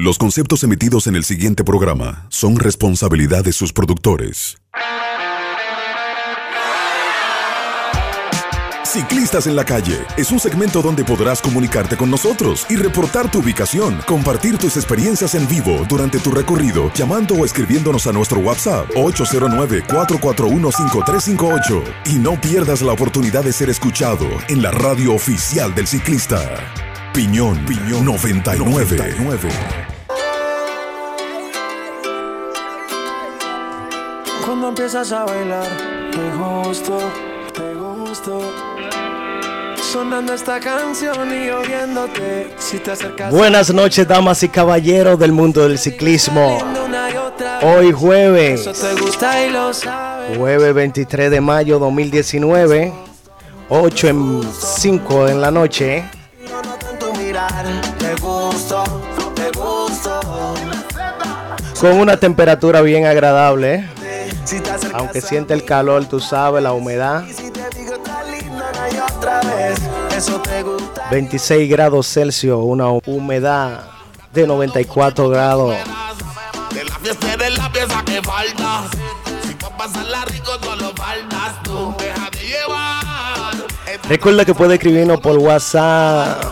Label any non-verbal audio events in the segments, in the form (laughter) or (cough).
Los conceptos emitidos en el siguiente programa son responsabilidad de sus productores. Ciclistas en la calle es un segmento donde podrás comunicarte con nosotros y reportar tu ubicación, compartir tus experiencias en vivo durante tu recorrido, llamando o escribiéndonos a nuestro WhatsApp 809-441-5358. Y no pierdas la oportunidad de ser escuchado en la radio oficial del ciclista. Piñón, Piñón 99. 99. Cuando empiezas a bailar, te gusto, te gusto. Sonando esta canción y oyéndote, si te acercas. Buenas noches, damas y caballeros del mundo del ciclismo. Hoy jueves, jueves 23 de mayo 2019, 8 en 5 en la noche. Con una temperatura bien agradable. Aunque siente el calor, tú sabes, la humedad. 26 grados Celsius, una humedad de 94 grados. De la fiesta de la pieza que falta. Si pasarla rico, solo faltas tú. Deja de llevar. Recuerda que puede escribirnos por WhatsApp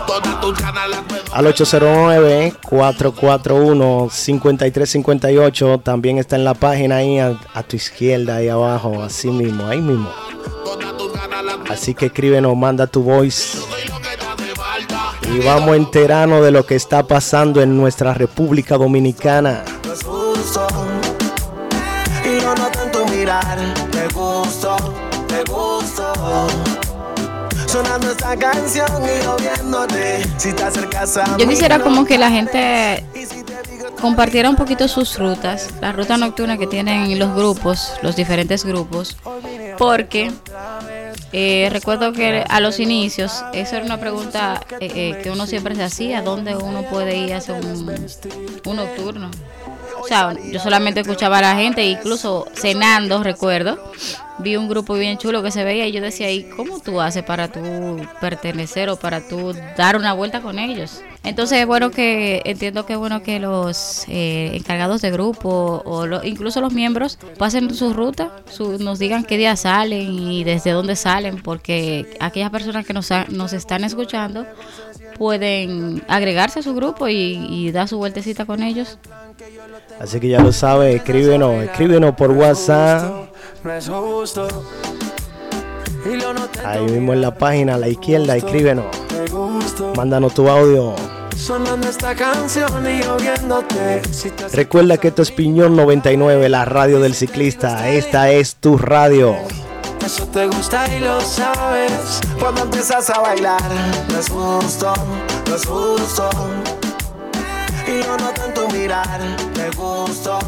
al 809-441-5358. También está en la página ahí a, tu izquierda, ahí abajo, así mismo, ahí mismo. Así que escríbenos, manda tu voice. Y vamos a enterarnos de lo que está pasando en nuestra República Dominicana. Y no tanto mirar, te gusto, te gusto sonando esta canción y Si te acercas a Yo quisiera como que la gente compartiera un poquito sus rutas, la ruta nocturna que tienen los grupos, los diferentes grupos, porque eh, recuerdo que a los inicios, esa era una pregunta eh, eh, que uno siempre se hacía, ¿dónde uno puede ir a hacer un, un nocturno? O sea, yo solamente escuchaba a la gente, incluso cenando, recuerdo, vi un grupo bien chulo que se veía y yo decía, ¿y cómo tú haces para tú pertenecer o para tú dar una vuelta con ellos? Entonces, bueno que entiendo que bueno que los eh, encargados de grupo o incluso los miembros pasen su ruta, nos digan qué día salen y desde dónde salen, porque aquellas personas que nos, nos están escuchando pueden agregarse a su grupo y, dar su vueltecita con ellos. Así que ya lo sabe, escríbenos, escríbenos por WhatsApp. Ahí mismo en la página a la izquierda, escríbenos. Mándanos tu audio. Recuerda que esto es Piñón 99, la radio del ciclista. Esta es tu radio. Eso te gusta y lo sabes. Cuando empiezas a bailar, no es justo, no es justo. Y yo no tanto mirar, te gusto.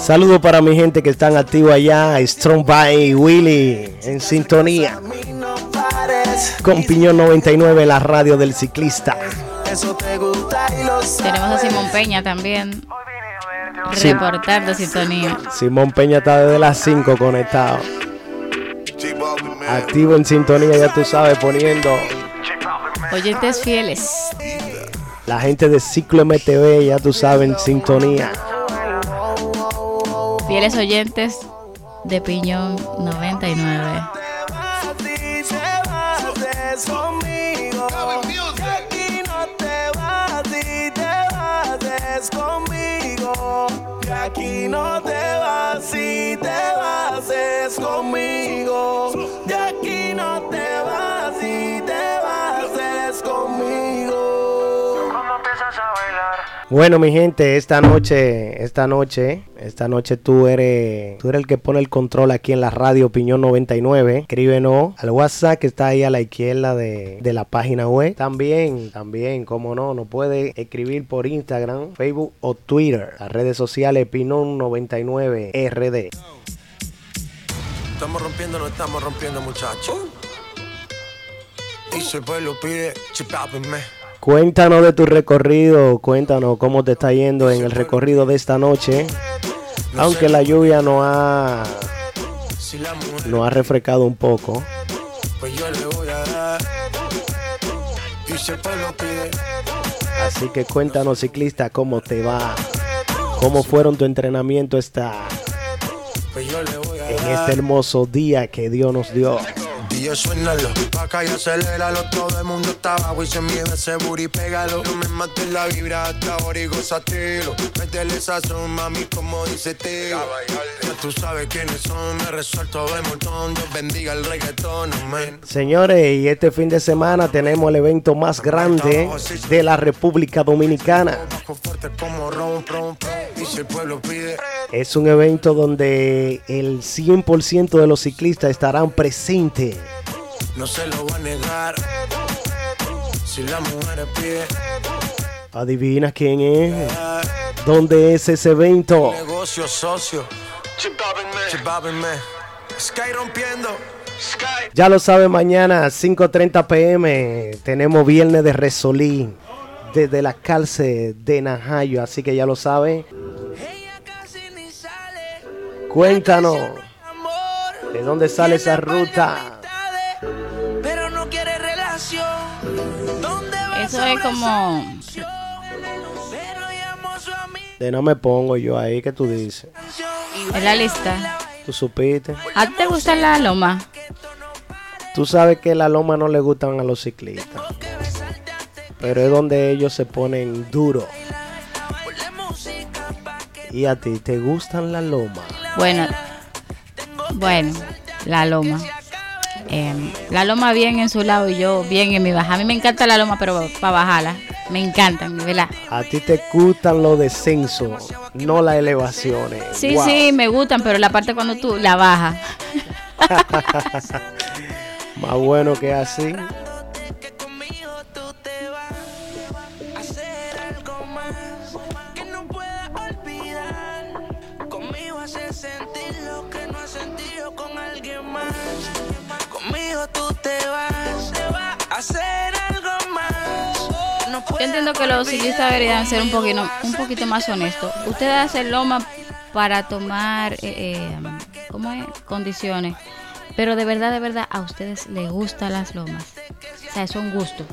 Saludos para mi gente que están activos allá, Strong by Willy en sintonía. Con Piñón 99, la radio del ciclista. Tenemos a Simón Peña también. Reportando sintonía. Simón Peña está desde las 5 conectado. Activo en sintonía, ya tú sabes, poniendo. Oyentes fieles. La gente de Ciclo MTV, ya tú sabes, en sintonía. Fieles oyentes de Piñón 99. Aquí no Bueno, mi gente, esta noche, esta noche, esta noche tú eres, tú eres el que pone el control aquí en la radio Opinión 99. Escríbenos al WhatsApp que está ahí a la izquierda de, de la página web. También, también, como no, nos puede escribir por Instagram, Facebook o Twitter. Las redes sociales Opinión 99 RD. Estamos rompiendo, no estamos rompiendo, muchachos. Y si el pueblo pide, Cuéntanos de tu recorrido, cuéntanos cómo te está yendo en el recorrido de esta noche. Aunque la lluvia no ha no ha refrescado un poco. Así que cuéntanos, ciclista, cómo te va, cómo fueron tu entrenamiento esta, en este hermoso día que Dios nos dio. Y yo suénalo, pa' acá y aceléralo. Todo el mundo está abajo y se mide ese booty, pégalo. No me mates la vibra hasta ahora y gozatelo. Métele sazón, mami, como dice Teo. Tú sabes quiénes son, me resuelto de montón. Dios bendiga el reggaetón, amén. Señores, y este fin de semana tenemos el evento más grande de la República Dominicana. Es un evento donde el 100% de los ciclistas estarán presentes no se lo va a negar. Si la mujer pide. Adivina quién es. ¿Dónde es ese evento? Negocio socio. Sky rompiendo. Ya lo sabe, mañana 5.30 pm tenemos viernes de Resolí desde la cárcel de Najayo, así que ya lo sabe. Cuéntanos de dónde sale esa ruta. Eso es como. De no me pongo yo ahí, que tú dices? En la lista. ¿Tú supiste? ¿A ti te gusta la loma? Tú sabes que la loma no le gustan a los ciclistas. Pero es donde ellos se ponen duro. ¿Y a ti te gustan la loma? Bueno, bueno, la loma. Em, la loma bien en su lado y yo bien en mi baja. A mí me encanta la loma, pero para bajarla. Me encantan, ¿verdad? A ti te gustan los descensos, no las elevaciones. Sí, sí, me gustan, pero la parte cuando tú la bajas. (laughs) Más bueno que así. Que los ciclistas deberían ser un poquito, un poquito más honestos. Ustedes hacen loma para tomar eh, eh, ¿cómo es? condiciones. Pero de verdad, de verdad, a ustedes les gustan las lomas. O sea, es un gusto.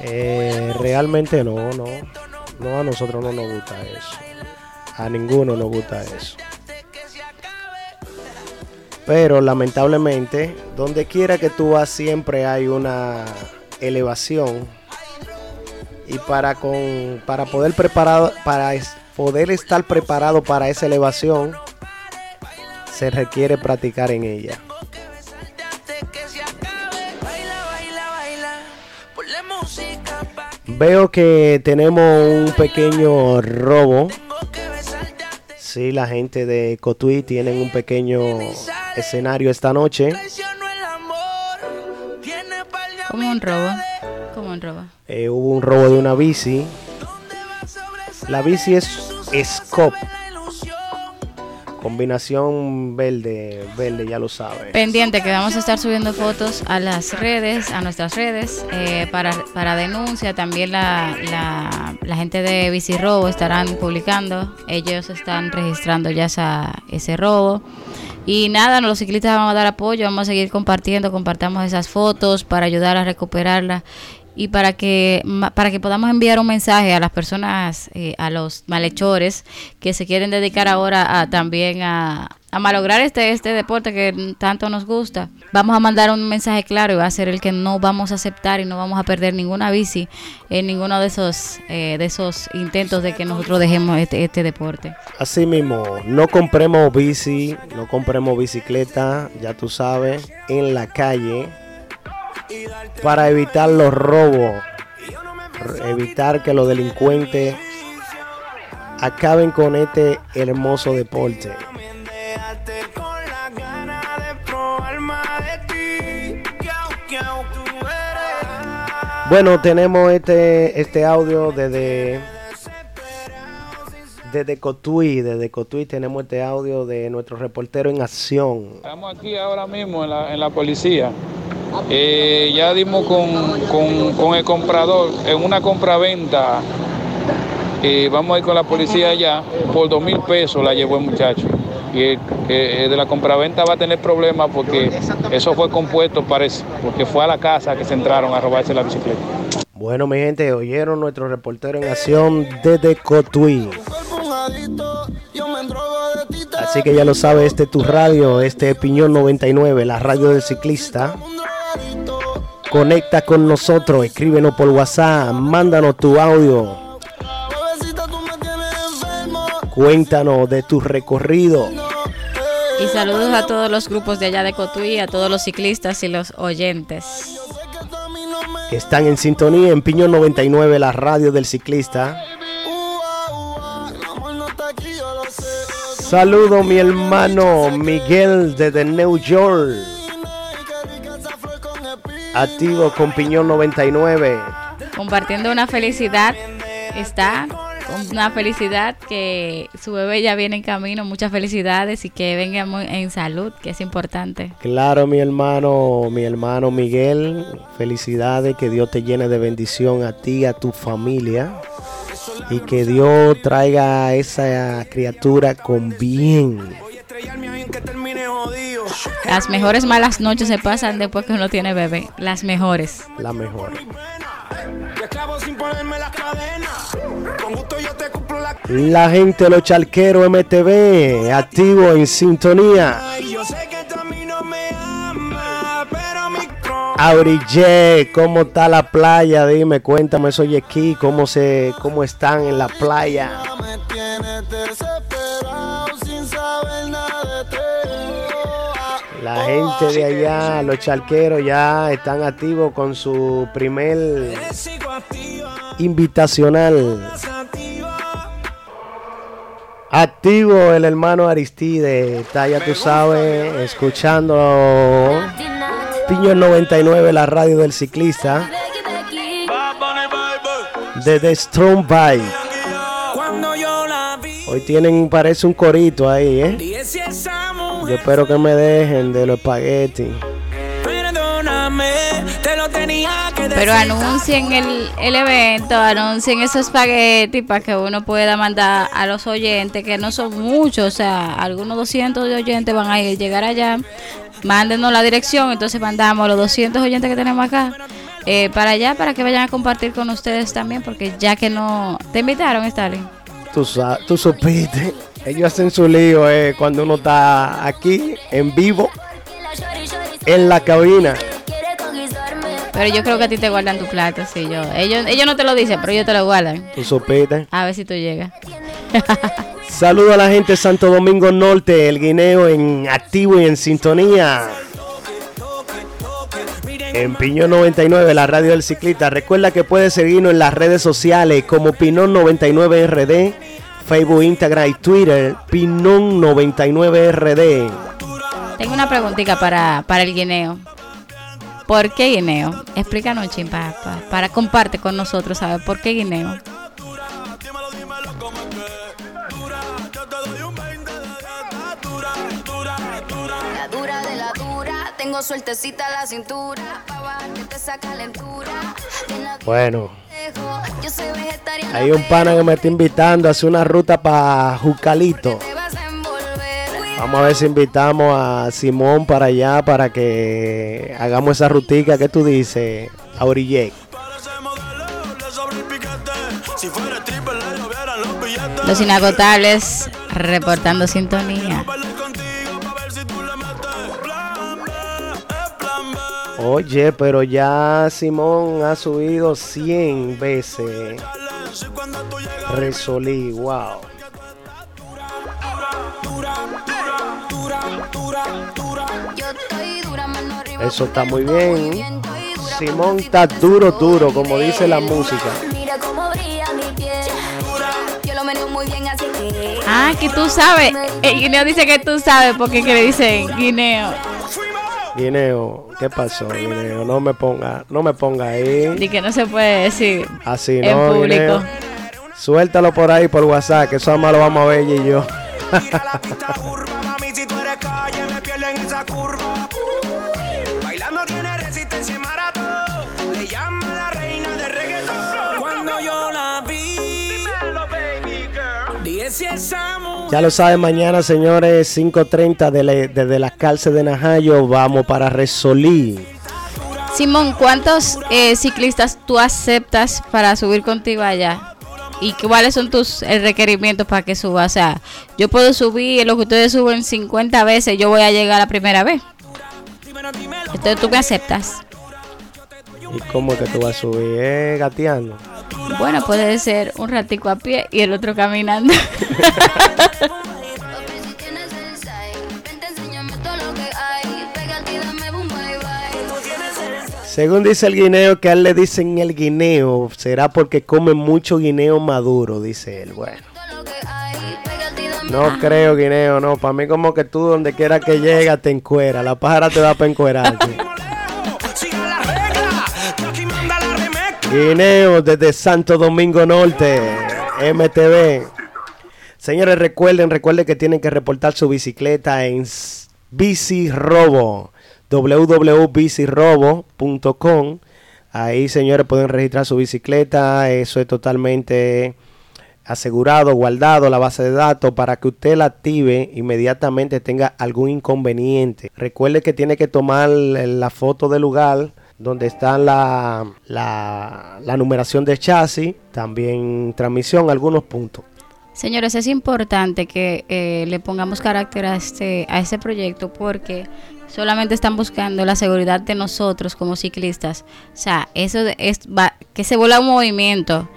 Eh, realmente no, no. No, a nosotros no nos gusta eso. A ninguno nos gusta eso. Pero lamentablemente, donde quiera que tú vas siempre hay una elevación. Y para con para poder preparado para poder estar preparado para esa elevación se requiere practicar en ella. Veo que tenemos un pequeño robo Sí, la gente de Cotuí tienen un pequeño escenario esta noche. Como un robo. Como un robo. Eh, hubo un robo de una bici. La bici es Scop. Combinación verde, verde, ya lo sabe. Pendiente que vamos a estar subiendo fotos a las redes, a nuestras redes, eh, para, para denuncia. También la, la, la, gente de Bici Robo estarán publicando. Ellos están registrando ya esa, ese robo. Y nada, los ciclistas vamos a dar apoyo, vamos a seguir compartiendo, compartamos esas fotos para ayudar a recuperarla y para que para que podamos enviar un mensaje a las personas eh, a los malhechores que se quieren dedicar ahora a también a, malograr este este deporte que tanto nos gusta. Vamos a mandar un mensaje claro y va a ser el que no vamos a aceptar y no vamos a perder ninguna bici en ninguno de esos eh, de esos intentos de que nosotros dejemos este, este deporte. Así mismo no compremos bici no compremos bicicleta ya tú sabes en la calle para evitar los robos, evitar que los delincuentes acaben con este hermoso deporte. Bueno, tenemos este, este audio desde, desde Cotuí. Desde Cotuí tenemos este audio de nuestro reportero en acción. Estamos aquí ahora mismo en la, en la policía. Eh, ya dimos con, el comprador en una compraventa. Eh, vamos a ir con la policía allá. Por dos mil pesos la llevó el muchacho. Y de la compraventa va a tener problemas porque eso fue compuesto, parece, porque fue a la casa que se entraron a robarse la bicicleta. Bueno, mi gente, oyeron nuestro reportero en acción desde Cotuí. Así que ya lo sabe, este es tu radio, este es Piñón 99, la radio del ciclista. Conecta con nosotros, escríbenos por WhatsApp, mándanos tu audio. Cuéntanos de tu recorrido. Y saludos a todos los grupos de allá de Cotuí, a todos los ciclistas y los oyentes. Que están en sintonía en Piñón 99, la radio del ciclista. Saludo mi hermano Miguel desde New York. Activo con Piñón 99. Compartiendo una felicidad. Está una felicidad que su bebé ya viene en camino. Muchas felicidades y que venga en salud, que es importante. Claro, mi hermano, mi hermano Miguel. Felicidades, que Dios te llene de bendición a ti, a tu familia y que Dios traiga a esa criatura con bien. Las mejores malas noches se pasan después que uno tiene bebé. Las mejores. La mejor. La gente los charqueros MTV, activo en sintonía. Aurille, ¿cómo está la playa? Dime, cuéntame, soy aquí, ¿cómo, se, ¿cómo están en la playa? La gente de allá, los charqueros ya están activos con su primer invitacional. Activo el hermano Aristide, está ya tú sabes, escuchando Piñón 99, la radio del ciclista. De The Strong Bike. Hoy tienen, parece un corito ahí, ¿eh? Yo espero que me dejen de los espaguetis. Pero anuncien el, el, evento, anuncien esos espaguetis para que uno pueda mandar a los oyentes, que no son muchos, o sea, algunos 200 de oyentes van a ir, llegar allá mándenos la dirección, entonces mandamos los 200 oyentes que tenemos acá eh, para allá, para que vayan a compartir con ustedes también, porque ya que no... ¿Te invitaron, Stalin? Tú, tú supiste, ellos hacen su lío eh, cuando uno está aquí, en vivo, en la cabina. Pero yo creo que a ti te guardan tu plato, sí, yo. Ellos, ellos no te lo dicen, pero ellos te lo guardan. Tú supiste. A ver si tú llegas. (laughs) Saludo a la gente de Santo Domingo Norte, el guineo en activo y en sintonía. En Piñón 99, la radio del ciclista. Recuerda que puedes seguirnos en las redes sociales como Pinón 99 RD, Facebook, Instagram y Twitter, Pinón 99 RD. Tengo una preguntita para, para el guineo. ¿Por qué guineo? Explícanos, chimpa, para comparte con nosotros, ¿sabes? ¿Por qué guineo? tengo sueltecita la cintura, esa calentura. Bueno. Hay un pana que me está invitando a hacer una ruta para Jucalito. Vamos a ver si invitamos a Simón para allá para que hagamos esa rutica que tú dices, a. Los inagotables reportando sintonía. Oye, pero ya Simón ha subido 100 veces. Resolí, wow. Eso está muy bien. Simón está duro, duro, como dice la música. Ah, que tú sabes. El guineo dice que tú sabes porque que le dicen guineo. Guineo, ¿qué pasó, Guineo? No me ponga, no me ponga ahí. Y que no se puede decir. Así no, en público. Suéltalo por ahí por WhatsApp, que eso más lo vamos a ver y yo. Ya lo saben, mañana, señores, 5.30 desde la cárcel de Najayo, vamos para Resolí. Simón, ¿cuántos eh, ciclistas tú aceptas para subir contigo allá? ¿Y cuáles son tus requerimientos para que suba? O sea, yo puedo subir lo que ustedes suben 50 veces, yo voy a llegar la primera vez. Entonces tú me aceptas. ¿Y cómo que tú vas a subir? ¿Eh, gateando? Bueno, puede ser un ratico a pie y el otro caminando. (laughs) Según dice el guineo, que a él le dicen el guineo, será porque come mucho guineo maduro, dice él. Bueno. No creo, guineo, no. Para mí como que tú donde quiera que llegas te encuera. La pájara te va para encuerarte. (laughs) Guineo desde Santo Domingo Norte, MTV. Señores, recuerden, recuerden que tienen que reportar su bicicleta en Bici Robo www.bicirrobo.com. Ahí, señores, pueden registrar su bicicleta. Eso es totalmente asegurado, guardado la base de datos para que usted la active inmediatamente tenga algún inconveniente. Recuerde que tiene que tomar la foto del lugar donde está la, la, numeración de chasis, también transmisión, algunos puntos. Señores, es importante que eh, le pongamos carácter a este, a este proyecto porque solamente están buscando la seguridad de nosotros como ciclistas. O sea, eso es que se vuelva un movimiento,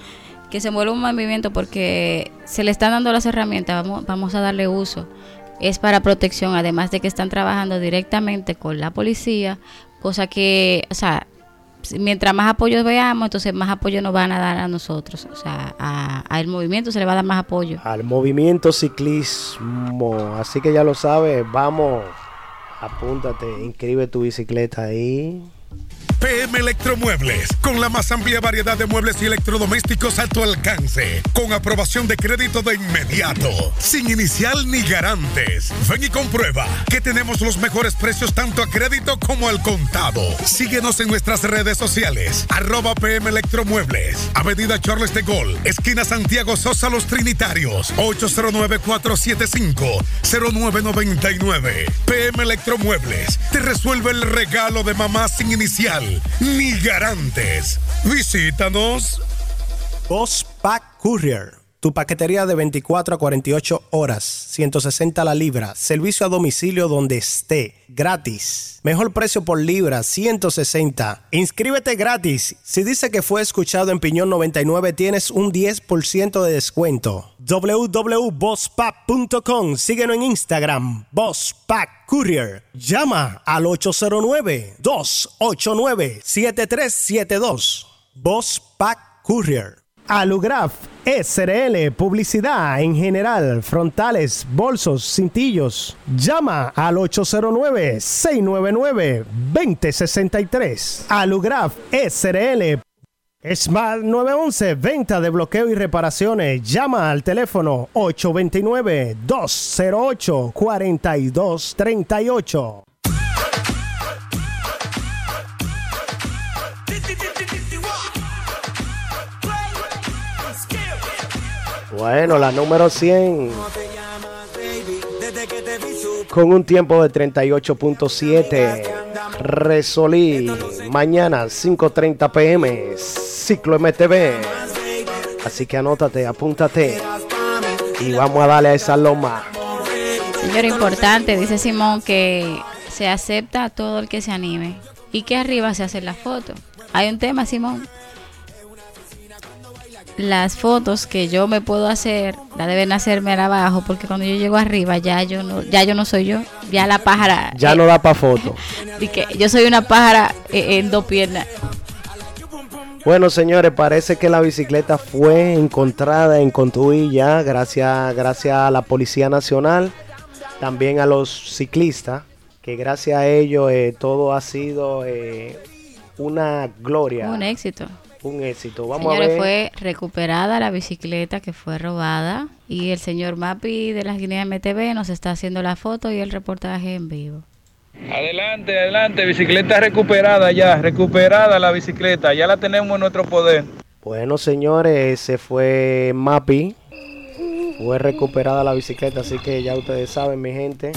que se vuelva un movimiento porque se le están dando las herramientas, vamos, vamos a darle uso. Es para protección, además de que están trabajando directamente con la policía, cosa que, o sea, mientras más apoyo veamos, entonces más apoyo nos van a dar a nosotros. O sea, al movimiento se le va a dar más apoyo. Al movimiento ciclismo. Así que ya lo sabes, vamos apúntate, inscribe tu bicicleta ahí. PM Electromuebles, con la más amplia variedad de muebles y electrodomésticos a tu alcance, con aprobación de crédito de inmediato, sin inicial ni garantes. Ven y comprueba que tenemos los mejores precios tanto a crédito como al contado. Síguenos en nuestras redes sociales, arroba PM Electromuebles, Avenida Charles de Gol, esquina Santiago Sosa Los Trinitarios, 809-475-0999. PM Electromuebles, te resuelve el regalo de mamá sin inicial ni garantes. Visítanos. Pack Courier. Tu paquetería de 24 a 48 horas, 160 la libra, servicio a domicilio donde esté, gratis. Mejor precio por libra, 160. Inscríbete gratis. Si dice que fue escuchado en Piñón 99, tienes un 10% de descuento. www.bosspack.com. Síguenos en Instagram, Bosspack Courier. Llama al 809-289-7372. Bosspack Courier. Alugraf SRL, publicidad en general, frontales, bolsos, cintillos. Llama al 809-699-2063. Alugraf SRL. Smart 911, venta de bloqueo y reparaciones. Llama al teléfono 829-208-4238. Bueno, la número 100. Con un tiempo de 38.7. Resolí. Mañana 5.30 pm. Ciclo MTV. Así que anótate, apúntate. Y vamos a darle a esa loma. Señor importante, dice Simón que se acepta a todo el que se anime. Y que arriba se hace la foto. Hay un tema, Simón las fotos que yo me puedo hacer, la deben hacerme abajo, porque cuando yo llego arriba ya yo no, ya yo no soy yo, ya la pájara. Ya no da para foto. (laughs) y que yo soy una pájara eh, en dos piernas. Bueno, señores, parece que la bicicleta fue encontrada en Contuilla, gracias, gracias a la Policía Nacional, también a los ciclistas, que gracias a ellos eh, todo ha sido eh, una gloria. Un éxito un éxito. Vamos a ver. fue recuperada la bicicleta que fue robada y el señor Mapi de las Guineas MTV nos está haciendo la foto y el reportaje en vivo. Adelante, adelante, bicicleta recuperada ya, recuperada la bicicleta, ya la tenemos en nuestro poder. Bueno, señores, ese fue Mapi. Fue recuperada la bicicleta, así que ya ustedes saben, mi gente.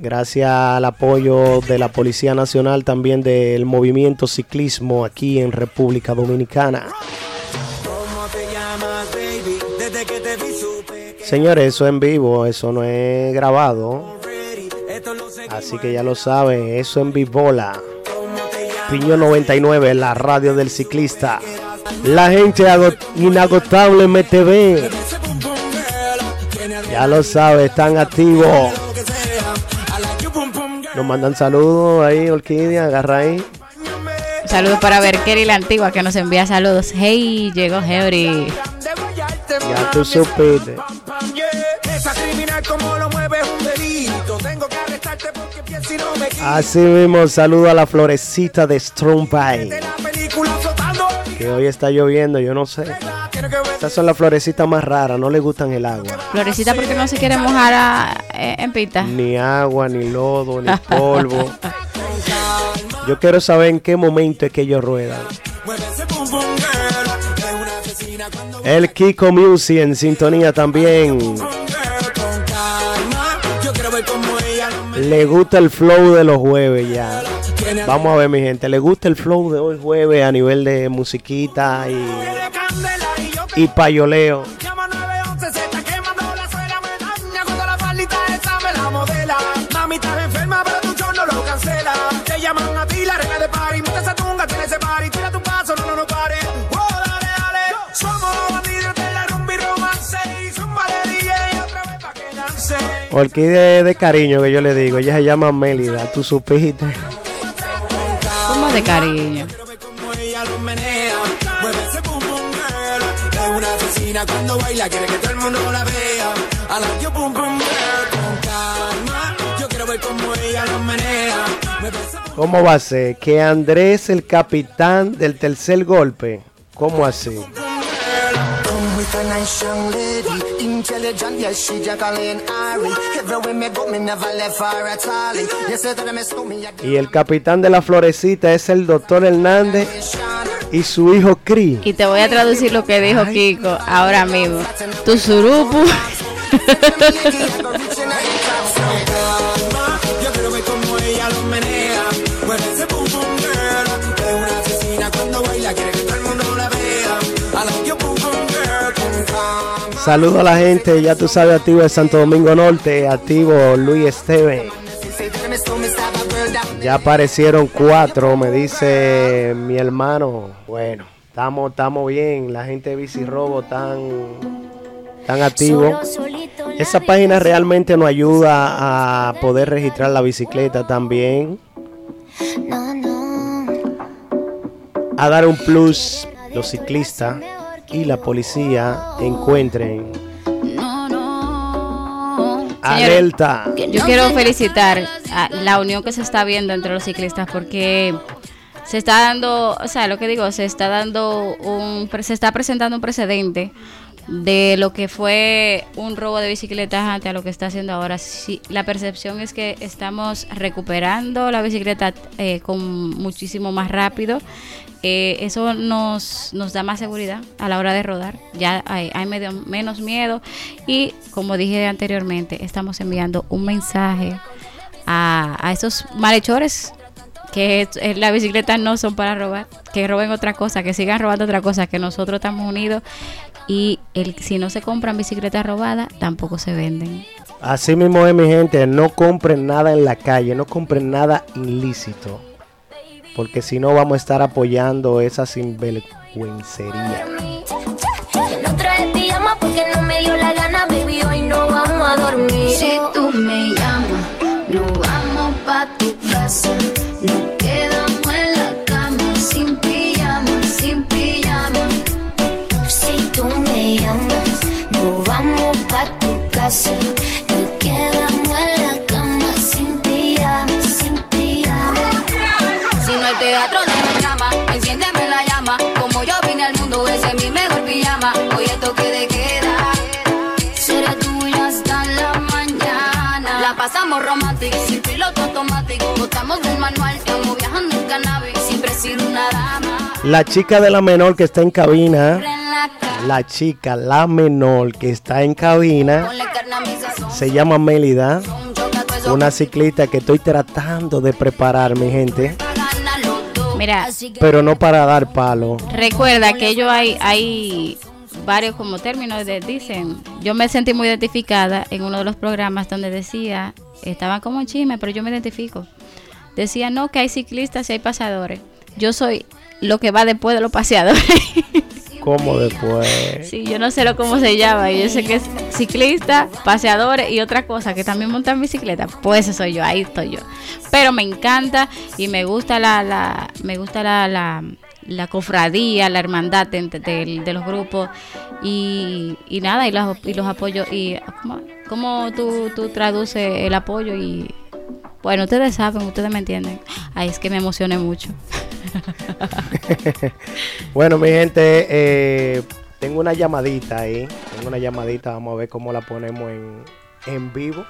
Gracias al apoyo de la Policía Nacional, también del movimiento ciclismo aquí en República Dominicana. Señores, eso en vivo, eso no es grabado. Así que ya lo saben, eso en Vivola. Piño 99, la radio del ciclista. La gente inagotable MTV. Ya lo sabe, están activos. Nos mandan saludos ahí, Orquídea, agarra ahí. Saludos para ver Kerry la antigua que nos envía saludos. Hey, llegó Henry. Ya tú supiste. Así mismo, saludo a la florecita de Strong Pie. Que hoy está lloviendo, yo no sé. Estas son las florecitas más raras, no le gustan el agua. Florecita porque no se quiere mojar eh, en pita. Ni agua, ni lodo, ni polvo. Yo quiero saber en qué momento es que ellos ruedan. El Kiko Music en sintonía también. Le gusta el flow de los jueves ya. Vamos a ver, mi gente. Le gusta el flow de hoy jueves a nivel de musiquita y, y payoleo. Orquídea de cariño que yo le digo, ella se llama Mélida, tú supiste. ¿Cómo de cariño? ¿Cómo va a ser? Que Andrés, el capitán del tercer golpe, ¿cómo así? Y el capitán de la florecita es el doctor Hernández y su hijo Cri. Y te voy a traducir lo que dijo Kiko ahora mismo. Tu surupu. Saludo a la gente, ya tú sabes, activo de Santo Domingo Norte, activo Luis Esteban. Ya aparecieron cuatro, me dice mi hermano. Bueno, estamos, estamos bien, la gente de Bici Robo tan, tan activo. Esa página realmente nos ayuda a poder registrar la bicicleta también. A dar un plus los ciclistas y la policía encuentren alerta. Yo quiero felicitar a la unión que se está viendo entre los ciclistas porque se está dando, o sea, lo que digo, se está dando un se está presentando un precedente de lo que fue un robo de bicicletas antes a lo que está haciendo ahora. Sí, la percepción es que estamos recuperando la bicicleta eh, con muchísimo más rápido eh, eso nos, nos da más seguridad a la hora de rodar. Ya hay, menos miedo. Y como dije anteriormente, estamos enviando un mensaje a, a esos malhechores que eh, las bicicletas no son para robar, que roben otra cosa, que sigan robando otra cosa, que nosotros estamos unidos y el, si no se compran bicicletas robadas, tampoco se venden. Así mismo es mi gente, no compren nada en la calle, no compren nada ilícito porque si no vamos a estar apoyando esa sinvergüencería. No trae pijama porque no me dio la gana, baby, hoy no vamos a dormir. Si tú me llamas, no vamos pa' tu casa. Nos quedamos en la cama, sin pijama, sin pijama. Si tú me llamas, no vamos pa' tu casa. Pasamos romántico, sin piloto automático. Botamos del manual, estamos viajando en cannabis, sin presidir una dama. La chica de la menor que está en cabina. La chica, la menor que está en cabina, se llama Melida una ciclista que estoy tratando de preparar, mi gente. Mira, pero no para dar palo. Recuerda que ellos hay, hay varios como términos de, dicen. Yo me sentí muy identificada en uno de los programas donde decía, estaban como en chisme, pero yo me identifico. Decía, no, que hay ciclistas y hay paseadores. Yo soy lo que va después de los paseadores. (laughs) ¿Cómo después? Sí, yo no sé lo cómo se llama. Yo sé que es ciclista, paseadores y otra cosa que también montan bicicleta. Pues eso soy yo, ahí estoy yo. Pero me encanta y me gusta la, la me gusta la, la, la cofradía, la hermandad de, los grupos y, y nada, y los, y los apoyos. y ¿Cómo, cómo tú, tú traduces el apoyo? y Bueno, ustedes saben, ustedes me entienden. Ay, es que me emocioné mucho. (laughs) bueno, mi gente, eh, tengo una llamadita ahí. Tengo una llamadita, vamos a ver cómo la ponemos en, en vivo.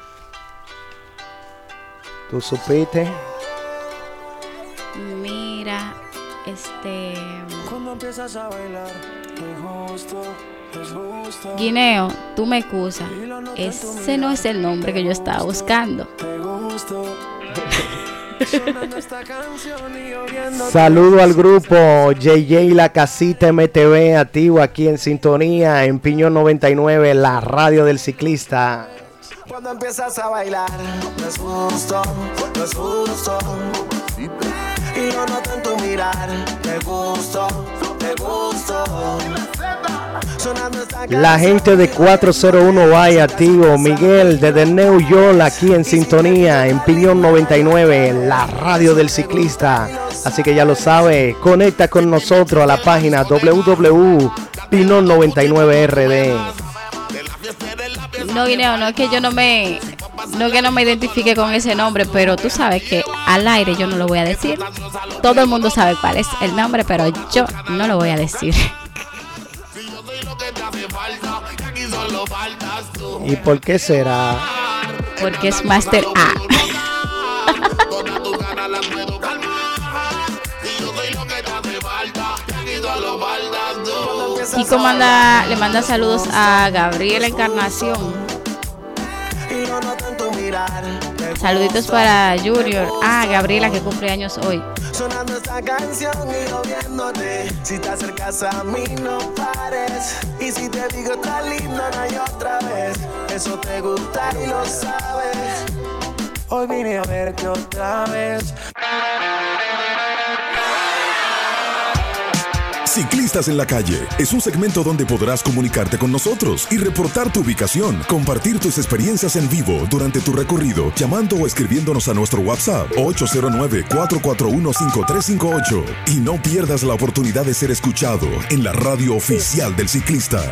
¿Tú supiste? Mira, este. Cuando empiezas a bailar, Guineo, tú me excusas. Ese no es el nombre que yo estaba buscando. Saludo al grupo JJ La Casita MTV, activo aquí en sintonía en Piñón 99, la radio del ciclista. Cuando empiezas a bailar, no es justo, no es justo. Y yo noto en tu mirar, te gusto, te gusto. La gente de 401 vaya activo, Miguel desde New York aquí en sintonía en Piñón 99, la radio del ciclista. Así que ya lo sabe, conecta con nosotros a la página www.pinon99rd. No, Guineo, no es que yo no me no que no me identifique con ese nombre, pero tú sabes que al aire yo no lo voy a decir. Todo el mundo sabe cuál es el nombre, pero yo no lo voy a decir. ¿Y por qué será? Porque es Master A. (laughs) Kiko manda, le manda saludos a Gabriela Encarnación. Saluditos para Junior. Ah, Gabriela que cumple años hoy. Sonando esta canción y yo viéndote. Si te acercas a mí, no pares. Y si te digo tan lindo, no hay otra vez. Eso te gusta y lo sabes. Hoy vine a verte otra vez. Ciclistas en la calle es un segmento donde podrás comunicarte con nosotros y reportar tu ubicación, compartir tus experiencias en vivo durante tu recorrido, llamando o escribiéndonos a nuestro WhatsApp 809-441-5358. Y no pierdas la oportunidad de ser escuchado en la radio oficial del ciclista.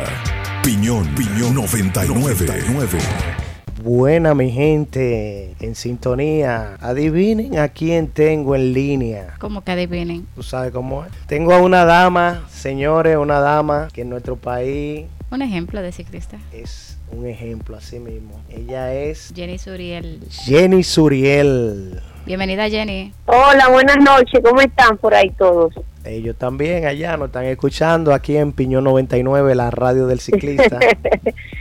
Piñón, Piñón 99. Buena mi gente, en sintonía. Adivinen a quién tengo en línea. ¿Cómo que adivinen? ¿Tú sabes cómo es? Tengo a una dama, señores, una dama que en nuestro país... Un ejemplo de ciclista. Es un ejemplo así mismo. Ella es... Jenny Suriel. Jenny Suriel. Bienvenida Jenny. Hola, buenas noches. ¿Cómo están por ahí todos? Ellos también allá nos están escuchando aquí en Piñón 99, la radio del ciclista. (laughs)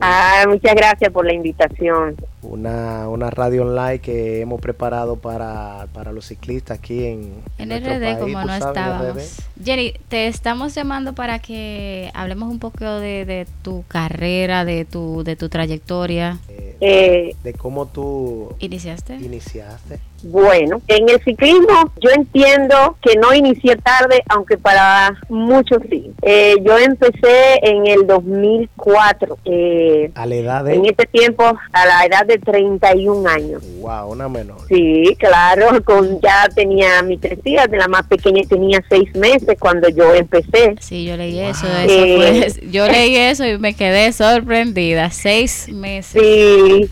Ah, muchas gracias por la invitación. Una, una radio online que hemos preparado para, los ciclistas aquí en, en, RD, como no estábamos. Jenny, te estamos llamando para que hablemos un poco de, de tu carrera, de tu, de tu trayectoria. Eh, eh, de cómo tú iniciaste. Iniciaste. Bueno, en el ciclismo yo entiendo que no inicié tarde, aunque para muchos sí. Eh, yo empecé en el 2004. Eh, ¿A la edad de? En este tiempo, a la edad de 31 años. Wow, una menor. Sí, claro, con ya tenía mi tres hijas, de la más pequeña tenía seis meses cuando yo empecé. Sí, yo leí eso, eh, (laughs) yo leí eso y me quedé sorprendida, seis meses. Sí,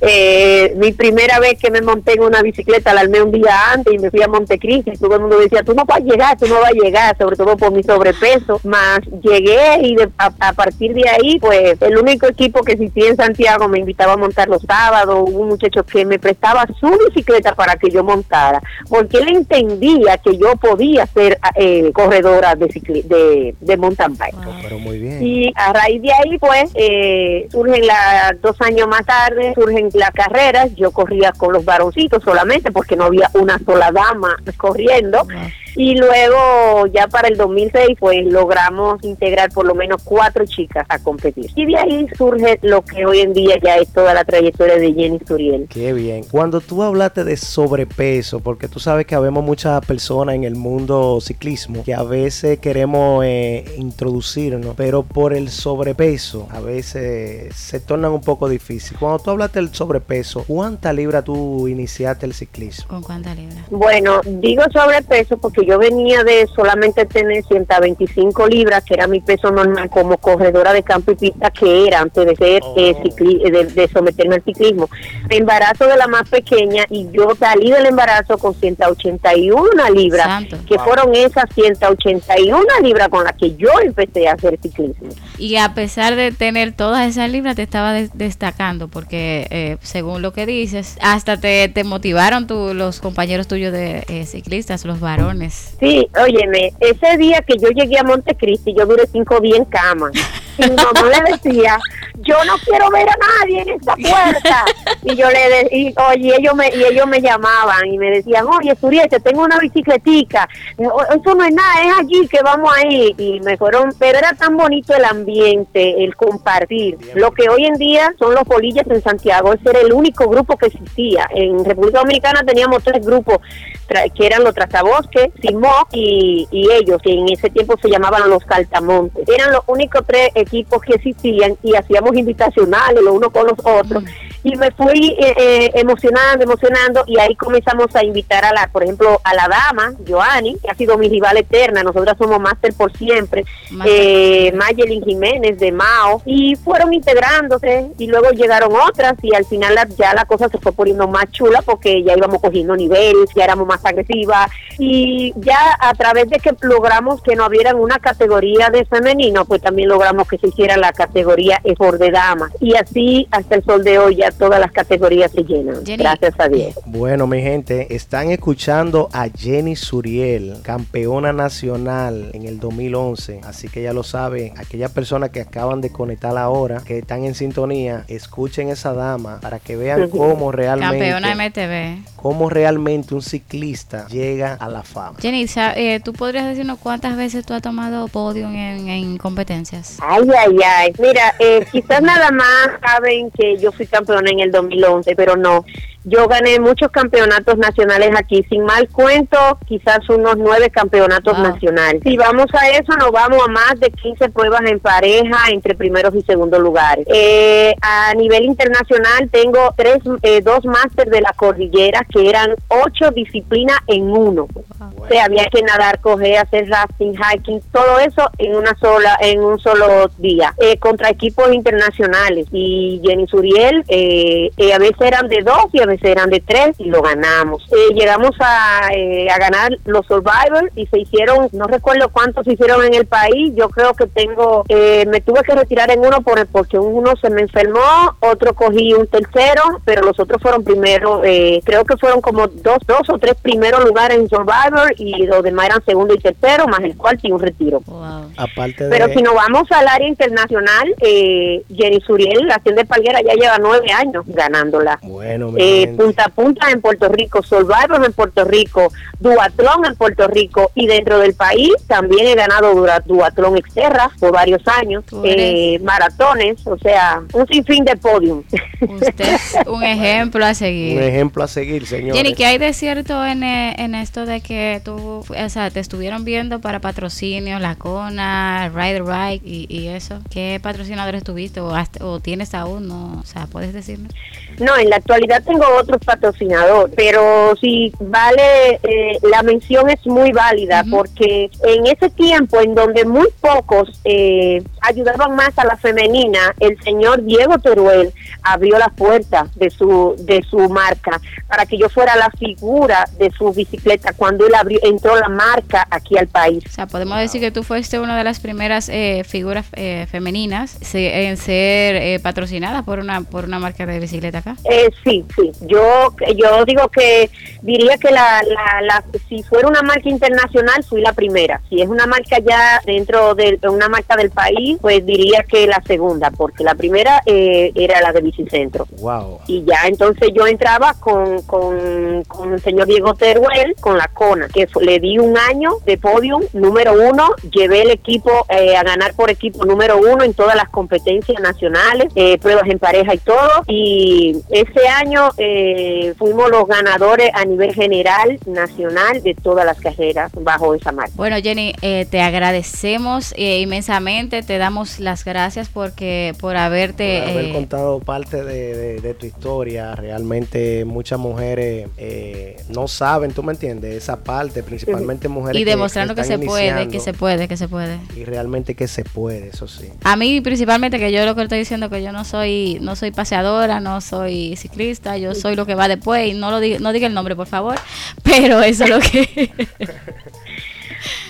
mi primera vez que me monté en una bicicleta la un día antes y me fui a Montecristi y todo el mundo decía, tú no vas a llegar, tú no vas a llegar, sobre todo por mi sobrepeso, más llegué y a, partir de ahí, pues el único equipo que existía en Santiago me invitaba a montar los sábados, un muchacho que me prestaba su bicicleta para que yo montara, porque él entendía que yo podía ser eh, corredora de, de, de mountain bike. Pero muy bien. Y a raíz de ahí, pues, eh, surgen dos años más tarde, surgen las carreras, yo corría con los varoncitos solamente porque no había una sola dama corriendo. Y luego, ya para el 2006, pues logramos integrar por lo menos cuatro chicas a competir. Y de ahí surge lo que hoy en día ya es toda la trayectoria de Jenny Suriel. Qué bien. Cuando tú hablaste de sobrepeso, porque tú sabes que habemos muchas personas en el mundo ciclismo que a veces queremos eh, introducirnos, pero por el sobrepeso a veces se tornan un poco difícil. Cuando tú hablaste del sobrepeso, ¿cuánta libra tú iniciaste el ciclismo? ¿Con cuánta libra? Bueno, digo sobrepeso porque yo venía de solamente tener 125 libras, que era mi peso normal como corredora de campo y pista que era antes de ser eh, oh. de, someterme al ciclismo. embarazo de la más pequeña y yo salí del embarazo con 181 libras, que fueron esas 181 libras con las que yo empecé a hacer ciclismo. Y a pesar de tener todas esas libras, te estaba destacando, porque eh, según lo que dices, hasta te, te motivaron tu, los compañeros tuyos de eh, ciclistas, los varones. Sí, óyeme, ese día que yo llegué a Montecristi, yo duré cinco días en cama. (laughs) Y mi mamá le decía, yo no quiero ver a nadie en esta puerta. Y yo le decía, oye, ellos me, y ellos me llamaban y me decían, oye, Suriete, tengo una bicicletica. Eso no es nada, es allí que vamos a ir. Y me fueron, pero era tan bonito el ambiente, el compartir. Lo que hoy en día son los polillas en Santiago, ese era el único grupo que existía. En República Dominicana teníamos tres grupos, que eran los Trazabosques, Simó y, y ellos, que en ese tiempo se llamaban los Saltamontes. Eran los únicos tres equipos que existían y hacíamos invitacionales los unos con los otros y me fui eh, eh, emocionando, emocionando y ahí comenzamos a invitar a la, por ejemplo, a la dama, Joanny, que ha sido mi rival eterna, nosotras somos máster por siempre, eh, Mayelin Jiménez de Mao. Y fueron integrándose y luego llegaron otras y al final ya la cosa se fue poniendo más chula porque ya íbamos cogiendo nivel, ya éramos más agresivas y ya a través de que logramos que no hubiera una categoría de femenino, pues también logramos que se hiciera la categoría por de damas. Y así hasta el sol de hoy ya todas las categorías se llenan. Gracias a Dios. Bueno, mi gente, están escuchando a Jenny Suriel, campeona nacional en el 2011. Así que ya lo saben, aquellas personas que acaban de conectar ahora, que están en sintonía, escuchen esa dama para que vean cómo realmente. Campeona MTV. Cómo realmente un ciclista llega a la fama. Jenny, eh, ¿tú podrías decirnos cuántas veces tú has tomado podio en, competencias? Ay, ay, ay. Mira, eh, quizás nada más saben que yo fui campeona en el 2011, pero no. Yo gané muchos campeonatos nacionales aquí, sin mal cuento, quizás unos nueve campeonatos nacionales. Si vamos a eso, nos vamos a más de 15 pruebas en pareja entre primeros y segundos lugares. Eh, a nivel internacional tengo tres, eh, dos máster de la cordillera que eran ocho disciplinas en uno. O sea, había que nadar, coger, hacer rafting, hiking, todo eso en una sola, en un solo día, eh, contra equipos internacionales. Y Jenny Suriel, a veces eran de dos y a veces eran de tres y lo ganamos. Eh, llegamos a, eh, a ganar los Survivors y se hicieron, no recuerdo cuántos se hicieron en el país, yo creo que tengo, eh, me tuve que retirar en uno por, porque uno se me enfermó, otro cogí un tercero, pero los otros fueron primero, creo que fueron como dos, dos o tres primeros lugares en Survivor y los demás eran segundo y tercero, más el cual y un retiro. Aparte Pero si nos vamos al área internacional, Jenny Suriel, la acción de Palguera ya lleva nueve años ganándola. Bueno, punta a punta en Puerto Rico, Survivor en Puerto Rico, Duatlón en Puerto Rico y dentro del país también he ganado Duatlón Exterra por varios años, eh, maratones, o sea, un sinfín de podium. Usted es (laughs) un ejemplo a seguir. Un ejemplo a seguir, señor. Jenny, ¿qué hay de cierto en, eh, en esto de que tú, o sea, te estuvieron viendo para patrocinio, la CONA, Rider Ride y, y, eso? ¿Qué patrocinadores tuviste o, o tienes aún? No, o sea, ¿puedes No, en la actualidad tengo otros patrocinadores, pero si vale, eh, la mención es muy válida porque en ese tiempo en donde muy pocos eh, ayudaban más a la femenina, el señor Diego Teruel abrió la puerta de su de su marca para que yo fuera la figura de su bicicleta cuando él abrió entró la marca aquí al país. O sea, podemos decir que tú fuiste una de las primeras eh, figuras femeninas en ser patrocinada por una por una marca de bicicleta eh, sí, sí. Yo, yo digo que diría que la, la, si fuera una marca internacional, fui la primera. Si es una marca ya dentro de una marca del país, pues diría que la segunda, porque la primera eh, era la de Bicicentro. Wow. Y ya entonces yo entraba con, con, con el señor Diego Teruel, con la CONA, que le di un año de podium número uno, llevé el equipo eh, a ganar por equipo número uno en todas las competencias nacionales, eh, pruebas en pareja y todo. Y ese año eh, fuimos los ganadores a nivel general, nacional, de todas las carreras bajo esa marca. Bueno, Jenny, te agradecemos inmensamente, te damos las gracias porque por haberte... haber contado parte de, tu historia. Realmente muchas mujeres no saben, tú me entiendes, esa parte, principalmente mujeres. Y demostrando que, se puede, que se puede, que se puede. Y realmente que se puede, eso sí. A mí principalmente que yo lo que estoy diciendo que yo no soy no soy no soy ciclista, yo soy lo que va después y no lo diga, no diga el nombre, por favor, (laughs) pero eso es lo que (laughs)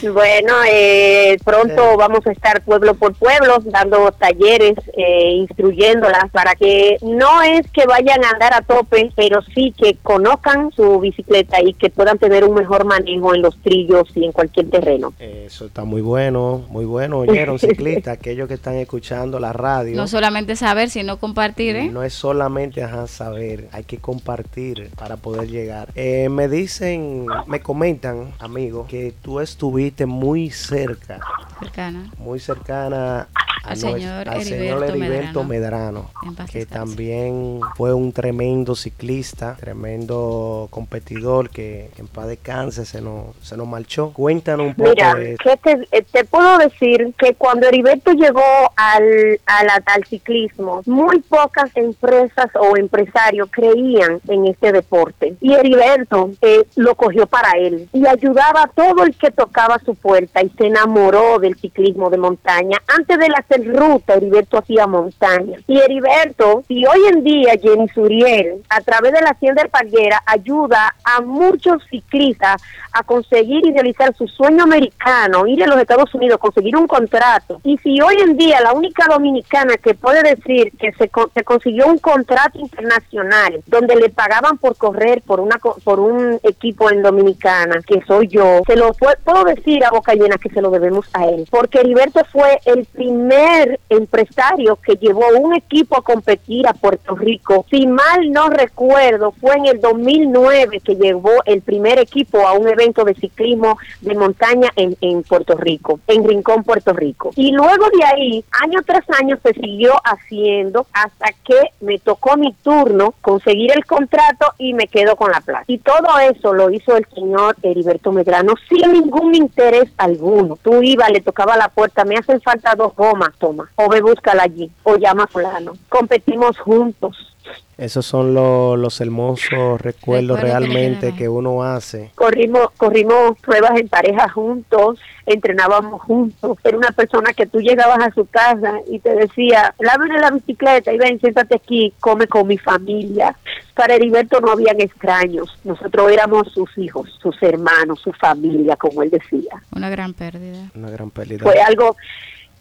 Bueno, eh, pronto vamos a estar pueblo por pueblo dando talleres, eh, instruyéndolas para que no es que vayan a andar a tope, pero sí que conozcan su bicicleta y que puedan tener un mejor manejo en los trillos y en cualquier terreno. Eso está muy bueno, muy bueno, oyeron (laughs) ciclistas, aquellos que están escuchando la radio. No solamente saber, sino compartir, ¿eh? No es solamente saber, hay que compartir para poder llegar. Eh, me dicen, me comentan, amigos, que tú estuviste muy cerca, cercana, muy cercana al señor, Heriberto, Medrano, que también fue un tremendo ciclista, tremendo competidor que en paz descanse se nos, se nos marchó. Cuéntanos un poco. Mira, te, eh, te, puedo decir que cuando Heriberto llegó al, al, al ciclismo, muy pocas empresas o empresarios creían en este deporte. Y Heriberto eh, lo cogió para él y ayudaba a todo el que tocaba su puerta y se enamoró del ciclismo de montaña. Antes de ruta, Heriberto hacía montaña. Y Heriberto, si hoy en día Jenny Suriel, a través de la Hacienda Parguera, ayuda a muchos ciclistas a conseguir y realizar su sueño americano, ir a los Estados Unidos, conseguir un contrato. Y si hoy en día la única dominicana que puede decir que se, se consiguió un contrato internacional donde le pagaban por correr por una por un equipo en Dominicana, que soy yo, se lo puedo decir a boca llena que se lo debemos a él, porque Heriberto fue el primer empresario que llevó un equipo a competir a Puerto Rico. Si mal no recuerdo, fue en el 2009 que llevó el primer equipo a un evento de ciclismo de montaña en, en Puerto Rico, en Rincón, Puerto Rico. Y luego de ahí, año tras año, se siguió haciendo hasta que me tocó mi turno conseguir el contrato y me quedo con la plaza. Y todo eso lo hizo el señor Heriberto Medrano sin ningún interés alguno. Tú ibas, le tocaba la puerta, me hacen falta dos gomas, toma, o ve búscala allí, o llama a fulano. Competimos juntos. Esos son los hermosos recuerdos realmente que, uno hace. Corrimos, corrimos pruebas en pareja juntos, entrenábamos juntos. Era una persona que tú llegabas a su casa y te decía, lávame la bicicleta y ven, siéntate aquí, come con mi familia. Para Heriberto no habían extraños. Nosotros éramos sus hijos, sus hermanos, su familia, como él decía. Una gran pérdida. Una gran pérdida. Fue algo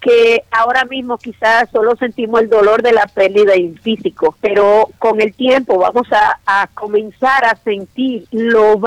que ahora mismo quizás solo sentimos el dolor de la pérdida en físico, pero con el tiempo vamos a, comenzar a sentir lo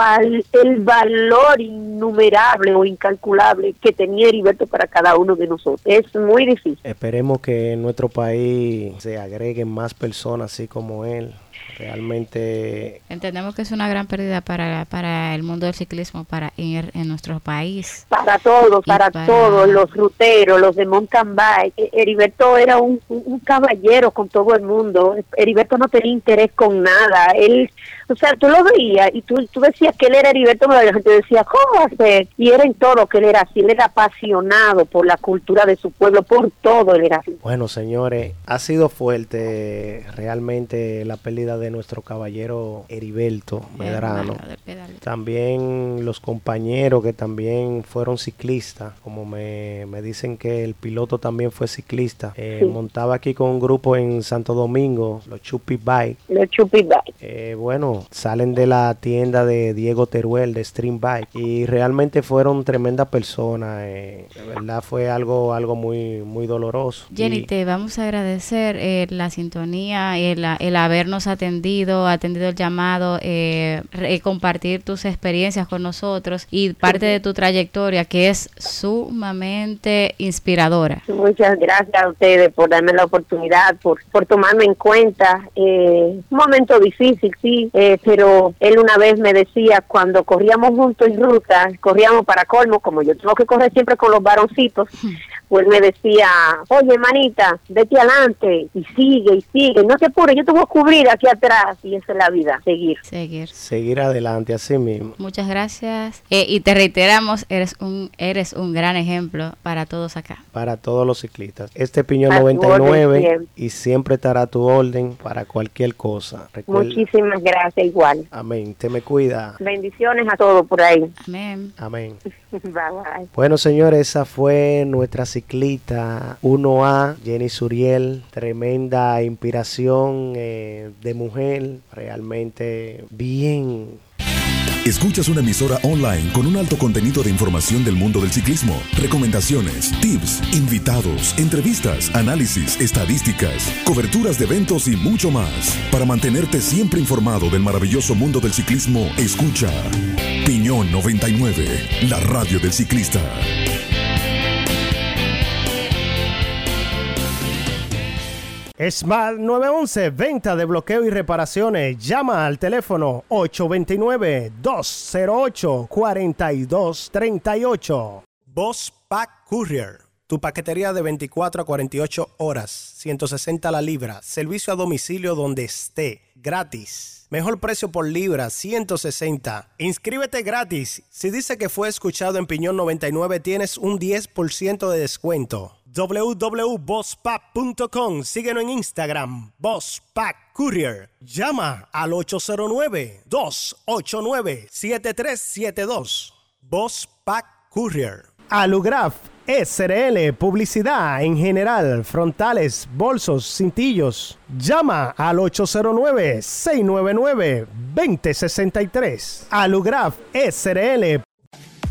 el valor innumerable o incalculable que tenía Heriberto para cada uno de nosotros. Es muy difícil. Esperemos que en nuestro país se agreguen más personas así como él Realmente entendemos que es una gran pérdida para, para el mundo del ciclismo, para ir en nuestro país. Para todos, para, todos, los ruteros, los de mountain bike. E, Heriberto era un, un, caballero con todo el mundo. Heriberto no tenía interés con nada. Él, o sea, tú lo veías y tú, tú decías que él era Heriberto, pero la gente decía, ¿cómo hacer? Y era en todo que él era así. Él era apasionado por la cultura de su pueblo, por todo él era así. Bueno, señores, ha sido fuerte realmente la pérdida de nuestro caballero Heriberto Medrano. También los compañeros que también fueron ciclistas, como me, dicen que el piloto también fue ciclista. Eh, montaba aquí con un grupo en Santo Domingo, los Chupi Bike. Los Chupi Bike. Eh, bueno, salen de la tienda de Diego Teruel de Stream Bike y realmente fueron tremendas personas. Eh, de verdad fue algo, algo muy, muy doloroso. Jenny, te vamos a agradecer eh, la sintonía, el, el habernos atendido, atendido el llamado, eh, compartir tus experiencias con nosotros y parte de tu trayectoria que es sumamente inspiradora. Muchas gracias a ustedes por darme la oportunidad, por, por tomarme en cuenta. Eh, un momento difícil, sí, eh, pero él una vez me decía, cuando corríamos juntos en ruta, corríamos para colmo, como yo tengo que correr siempre con los varoncitos, pues me decía, oye, manita, vete adelante y sigue y sigue, no te apures, yo te voy a cubrir aquí atrás y esa es la vida, seguir. Seguir. Seguir adelante, así mismo. Muchas gracias. Eh, y te reiteramos, eres un, eres un gran ejemplo para todos acá. Para todos los ciclistas. Este Piñón 99 y siempre estará a tu orden para cualquier cosa. Muchísimas gracias, igual. Amén. Te me cuida. Bendiciones a todos por ahí. Amén. Amén. (laughs) Bueno, señores, esa fue nuestra ciclista 1A, Jenny Suriel. Tremenda inspiración eh, de mujer, realmente bien Escuchas una emisora online con un alto contenido de información del mundo del ciclismo, recomendaciones, tips, invitados, entrevistas, análisis, estadísticas, coberturas de eventos y mucho más. Para mantenerte siempre informado del maravilloso mundo del ciclismo, escucha Piñón 99, la radio del ciclista. Smart 911, venta de bloqueo y reparaciones. Llama al teléfono 829-208-4238. Boss Pack Courier. Tu paquetería de 24 a 48 horas, 160 la libra, servicio a domicilio donde esté, gratis. Mejor precio por libra, 160. Inscríbete gratis. Si dice que fue escuchado en Piñón 99, tienes un 10% de descuento www.bosspack.com. Síguenos en Instagram, Pack Courier. Llama al 809-289-7372. Pack Courier. Alugraf SRL, publicidad en general, frontales, bolsos, cintillos. Llama al 809-699-2063. Alugraf SRL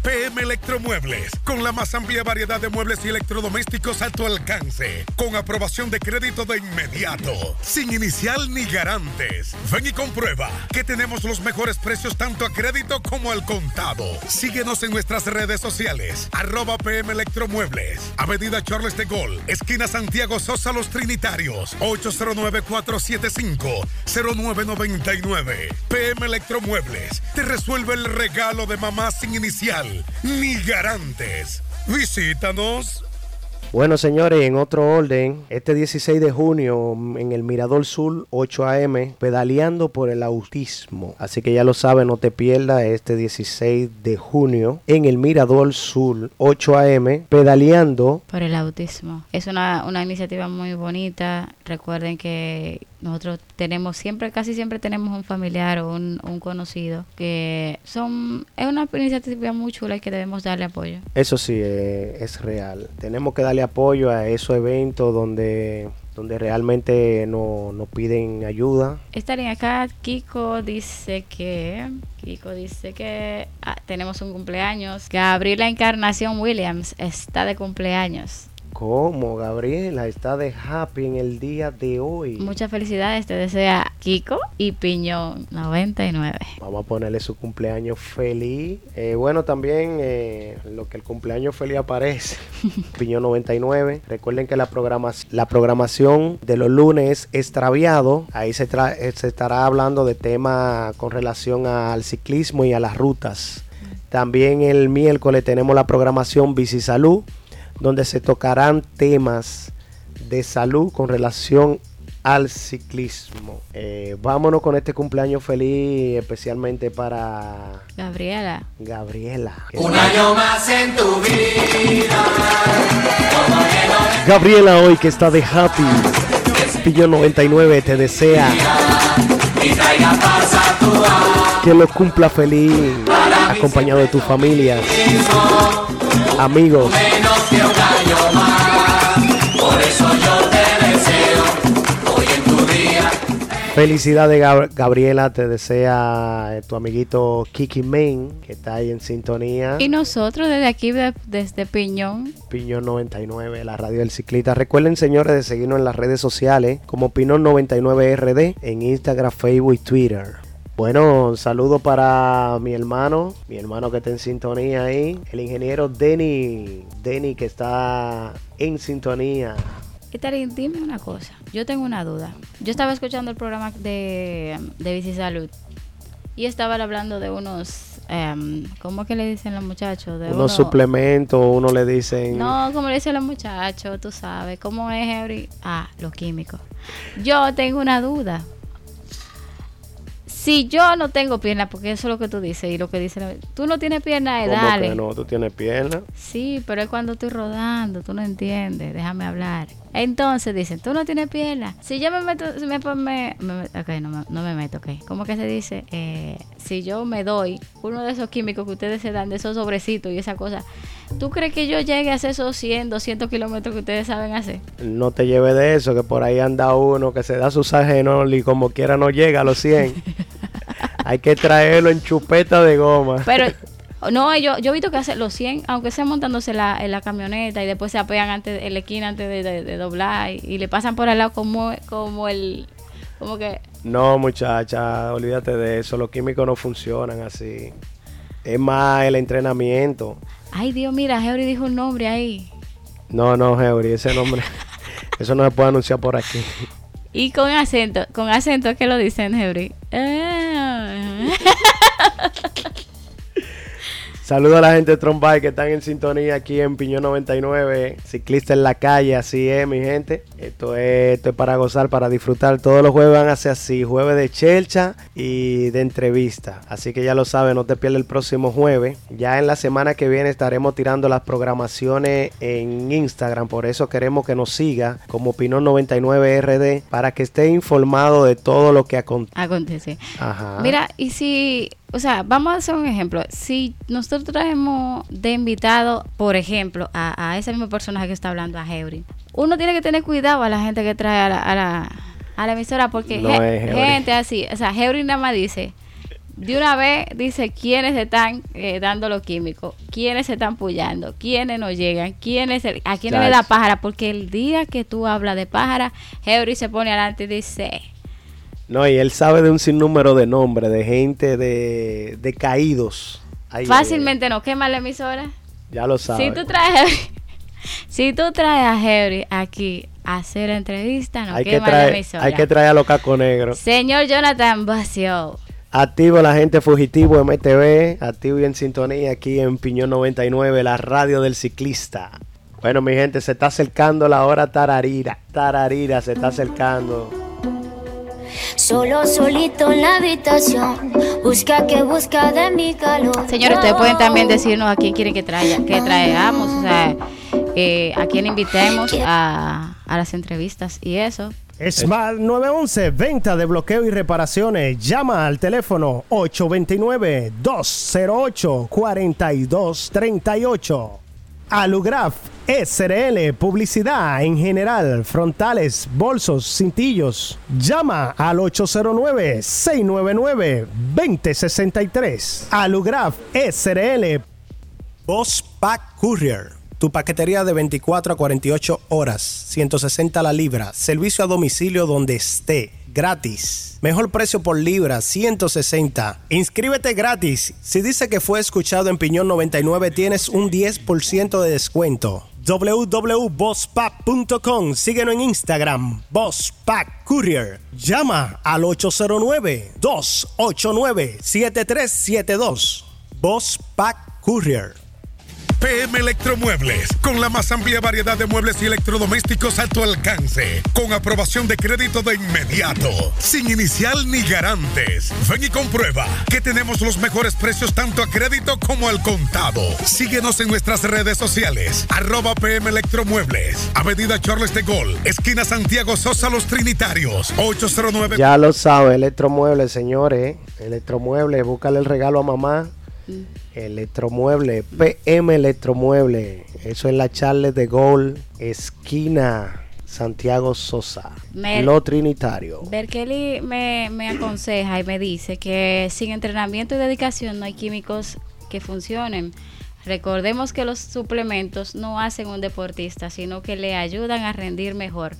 PM Electromuebles, con la más amplia variedad de muebles y electrodomésticos a tu alcance, con aprobación de crédito de inmediato, sin inicial ni garantes. Ven y comprueba que tenemos los mejores precios tanto a crédito como al contado. Síguenos en nuestras redes sociales, arroba PM Electromuebles, Avenida Charles de Gol, esquina Santiago Sosa Los Trinitarios, 809-475-0999. PM Electromuebles, te resuelve el regalo de mamá sin inicial ni garantes. Visítanos. Bueno, señores, en otro orden, este 16 de junio en el Mirador Sur 8 AM, pedaleando por el autismo. Así que ya lo saben, no te pierdas este 16 de junio en el Mirador Sur 8 AM, pedaleando por el autismo. Es una, una iniciativa muy bonita. Recuerden que nosotros tenemos siempre, casi siempre tenemos un familiar o un, conocido que son, es una iniciativa muy chula y que debemos darle apoyo. Eso sí, eh, es real. Tenemos que darle apoyo a esos eventos donde donde realmente nos no piden ayuda. Estaría acá, Kiko dice que Kiko dice que ah, tenemos un cumpleaños. Gabriela Encarnación Williams está de cumpleaños. ¿Cómo, Gabriela? Está de happy en el día de hoy. Muchas felicidades, te desea Kiko y Piñón 99. Vamos a ponerle su cumpleaños feliz. Eh, bueno, también eh, lo que el cumpleaños feliz aparece, (laughs) Piñón 99. Recuerden que la, la programación de los lunes extraviado. Ahí se, eh, se estará hablando de temas con relación al ciclismo y a las rutas. También el miércoles tenemos la programación Bici Salud donde se tocarán temas de salud con relación al ciclismo. Eh, vámonos con este cumpleaños feliz, especialmente para Gabriela. Gabriela. Un año más en tu vida. Gabriela hoy que está de happy. Pillo 99 te desea que lo cumpla feliz, acompañado de tu familia, amigos. Felicidades, Gabriela. Te desea eh, tu amiguito Kiki Main, que está ahí en sintonía. Y nosotros desde aquí, desde Piñón. Piñón 99, la radio del ciclista. Recuerden, señores, de seguirnos en las redes sociales como Piñón 99 RD en Instagram, Facebook y Twitter. Bueno, un saludo para mi hermano, mi hermano que está en sintonía ahí, el ingeniero Denny, Denny que está en sintonía. Itarín, dime una cosa. Yo tengo una duda. Yo estaba escuchando el programa de, de Bici Salud y estaban hablando de unos. Um, ¿Cómo que le dicen los muchachos? De unos suplementos, uno le dicen. No, como le dicen los muchachos, tú sabes. ¿Cómo es, Henry? Ah, los químicos. Yo tengo una duda. Si yo no tengo pierna, porque eso es lo que tú dices y lo que dice, tú no tienes pierna, ¿Cómo dale. Que no, tú tienes pierna. Sí, pero es cuando estoy rodando, tú no entiendes, déjame hablar. Entonces dicen, tú no tienes pierna. Si yo me meto, me, me, me, ok, no, no, me meto, ok. ¿Cómo que se dice? Eh, si yo me doy uno de esos químicos que ustedes se dan, de esos sobrecitos y esa cosa, ¿tú crees que yo llegue a hacer esos 100, 200 kilómetros que ustedes saben hacer? No te lleve de eso, que por ahí anda uno que se da sus ajenos y como quiera no llega a los 100. (laughs) Hay que traerlo en chupeta de goma. Pero no, yo, yo he visto que hace los 100, aunque sea montándose la, en la camioneta y después se apegan antes, en la esquina antes de, doblar y, le pasan por al lado como, como el... Como que... No, muchacha, olvídate de eso. Los químicos no funcionan así. Es más el entrenamiento. Ay, Dios, mira, Heuri dijo un nombre ahí. No, no, Heuri, ese nombre... (laughs) eso no se puede anunciar por aquí. Y con acento, con acento que lo dicen, Heuri. Eh. (laughs) Saludos a la gente de Trombay que están en sintonía aquí en Piñón 99, ciclista en la calle, así es mi gente. Esto es, esto es para gozar, para disfrutar. Todos los jueves van a ser así, jueves de chelcha y de entrevista. Así que ya lo sabes, no te pierdas el próximo jueves. Ya en la semana que viene estaremos tirando las programaciones en Instagram, por eso queremos que nos siga como Pinón 99 RD para que esté informado de todo lo que acontece. Mira, y si o sea, vamos a hacer un ejemplo. Si nosotros traemos de invitado, por ejemplo, a, ese mismo personaje que está hablando, a Heuri, uno tiene que tener cuidado a la gente que trae a la, a la, emisora, porque gente así, o sea, Heuri nada más dice, de una vez dice quiénes están eh, dando los químicos, quiénes se están pullando, quiénes no llegan, quiénes a quiénes le da pájara, porque el día que tú hablas de pájara, Heuri se pone adelante y dice, no, y él sabe de un sinnúmero de nombres, de gente, de, de caídos. Fácilmente no quema la emisora. Ya lo sabes. Si tú traes, (laughs) si tú traes a Henry aquí a hacer entrevista, no quema la emisora. Hay que traer a los cacos negros. Señor Jonathan Basio. Activo la gente fugitivo MTV, activo y en sintonía aquí en Piñón 99, la radio del ciclista. Bueno, mi gente, se está acercando la hora tararira. Tararira se está acercando. Solo solito en la habitación. Busca que busca de mi calor. Señores, ustedes pueden también decirnos a quién quieren que, traiga, que traigamos, o sea, eh, a quién invitemos a, a las entrevistas y eso. Smart 911, venta de bloqueo y reparaciones. Llama al teléfono 829-208-4238. Alugraf SRL, publicidad en general, frontales, bolsos, cintillos. Llama al 809-699-2063. Alugraf SRL. Boss Pack Courier. Tu paquetería de 24 a 48 horas, 160 la libra, servicio a domicilio donde esté gratis. Mejor precio por libra, 160. Inscríbete gratis. Si dice que fue escuchado en Piñón 99, tienes un 10% de descuento www.bosspack.com. Síguenos en Instagram, Bosspack Courier. Llama al 809-289-7372. Bosspack Courier. PM Electromuebles, con la más amplia variedad de muebles y electrodomésticos a tu alcance, con aprobación de crédito de inmediato, sin inicial ni garantes. Ven y comprueba que tenemos los mejores precios tanto a crédito como al contado. Síguenos en nuestras redes sociales, arroba PM Electromuebles, Avenida Charles de Gol, esquina Santiago Sosa Los Trinitarios, 809. Ya lo sabe, Electromuebles, señores. Electromuebles, búscale el regalo a mamá. Electromueble, PM Electromueble. Eso es la Charles de Gol, esquina Santiago Sosa, lo trinitario. Berkeley me, me aconseja y me dice que sin entrenamiento y dedicación no hay químicos que funcionen. Recordemos que los suplementos no hacen un deportista, sino que le ayudan a rendir mejor,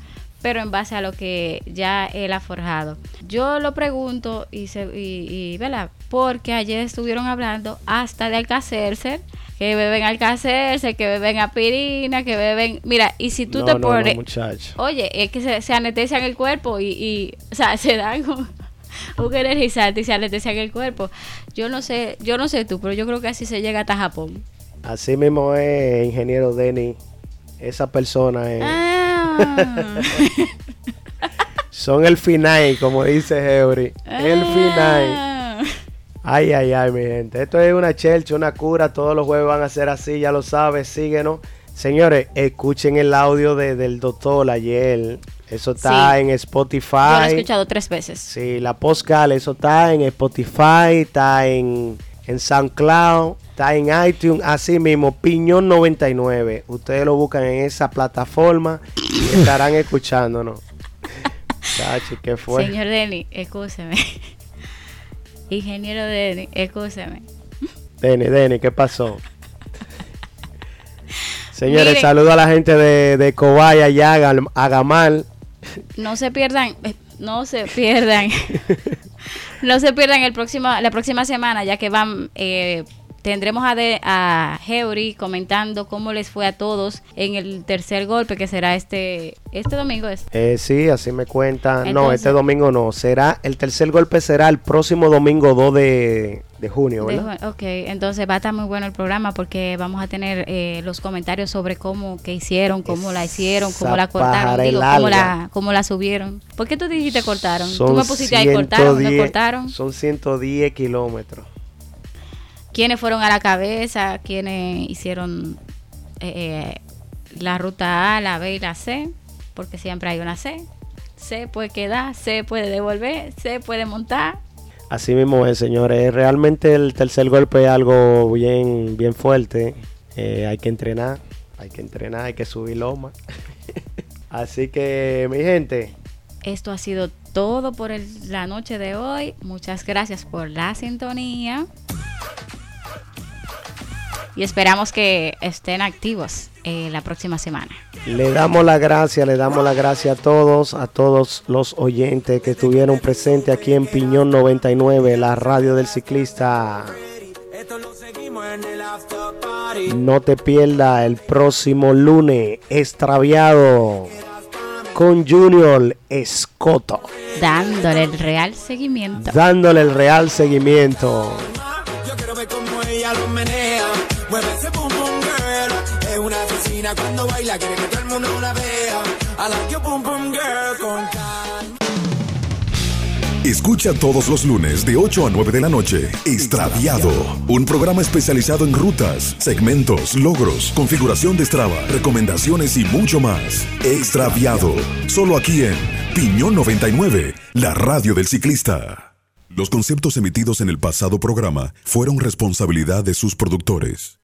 pero en base a lo que ya él ha forjado. Yo lo pregunto y, se, y, ¿verdad? Porque ayer estuvieron hablando hasta de Alcacercer, que beben Alcacercer, que beben aspirina, que beben... Mira, y si tú te pones... oye, es que se, se, anestesian el cuerpo y, y, o sea, (laughs) se dan... Como, un energizante y se anestesian el cuerpo. Yo no sé, yo no sé tú, pero yo creo que así se llega hasta Japón. Así mismo es, ingeniero Denny. Esa persona es. Ah. Son el final, como dice Heuri. El ah. final. Ay, ay, ay, mi gente. Esto es una chelcha, una cura. Todos los jueves van a ser así, ya lo sabes. Síguenos. Señores, escuchen el audio de, del doctor ayer. Eso está en Spotify. Yo lo he escuchado tres veces. Sí, la postcal, eso está en Spotify, está en, en SoundCloud. Está en iTunes, así mismo, Piñón 99. Ustedes lo buscan en esa plataforma y estarán escuchándonos. (laughs) Chachi, ¿qué fue? Señor Denny, escúcheme. Ingeniero Denny, escúcheme. Denny, Denny, ¿qué pasó? Señores, saludo a la gente de, de Cobaya y Agamal. No se pierdan, eh, no se pierdan. (laughs) no se pierdan el próximo, la próxima semana, ya que van eh, Tendremos a, de, a Heuri comentando cómo les fue a todos en el tercer golpe que será este este domingo. Es. Eh, sí, así me cuentan. no, este domingo no. Será el tercer golpe será el próximo domingo 2 de, junio, ¿verdad? ok, entonces va a estar muy bueno el programa porque vamos a tener eh, los comentarios sobre cómo que hicieron, cómo la hicieron, cómo la cortaron, digo, cómo la, cómo la subieron. ¿Por qué tú dijiste cortaron? tú me pusiste ahí cortaron, me cortaron. Son 110 kilómetros quiénes fueron a la cabeza, quiénes hicieron eh, eh, la ruta A, la B y la C, porque siempre hay una C. C puede quedar, C puede devolver, C puede montar. Así mismo es, señores. Realmente el tercer golpe es algo bien, bien fuerte. Eh, hay que entrenar, hay que entrenar, hay que subir loma. (laughs) Así que, mi gente. Esto ha sido todo por la noche de hoy. Muchas gracias por la sintonía y esperamos que estén activos eh, la próxima semana. Le damos la gracia, le damos la gracia a todos, a todos los oyentes que estuvieron presentes aquí en Piñón 99, la radio del ciclista. No te pierda el próximo lunes, extraviado con Junior Escoto. Dándole el real seguimiento. Dándole el real seguimiento. Escucha todos los lunes de 8 a 9 de la noche Extraviado, un programa especializado en rutas, segmentos, logros, configuración de Strava, recomendaciones y mucho más. Extraviado, solo aquí en Piñón 99, la radio del ciclista. Los conceptos emitidos en el pasado programa fueron responsabilidad de sus productores.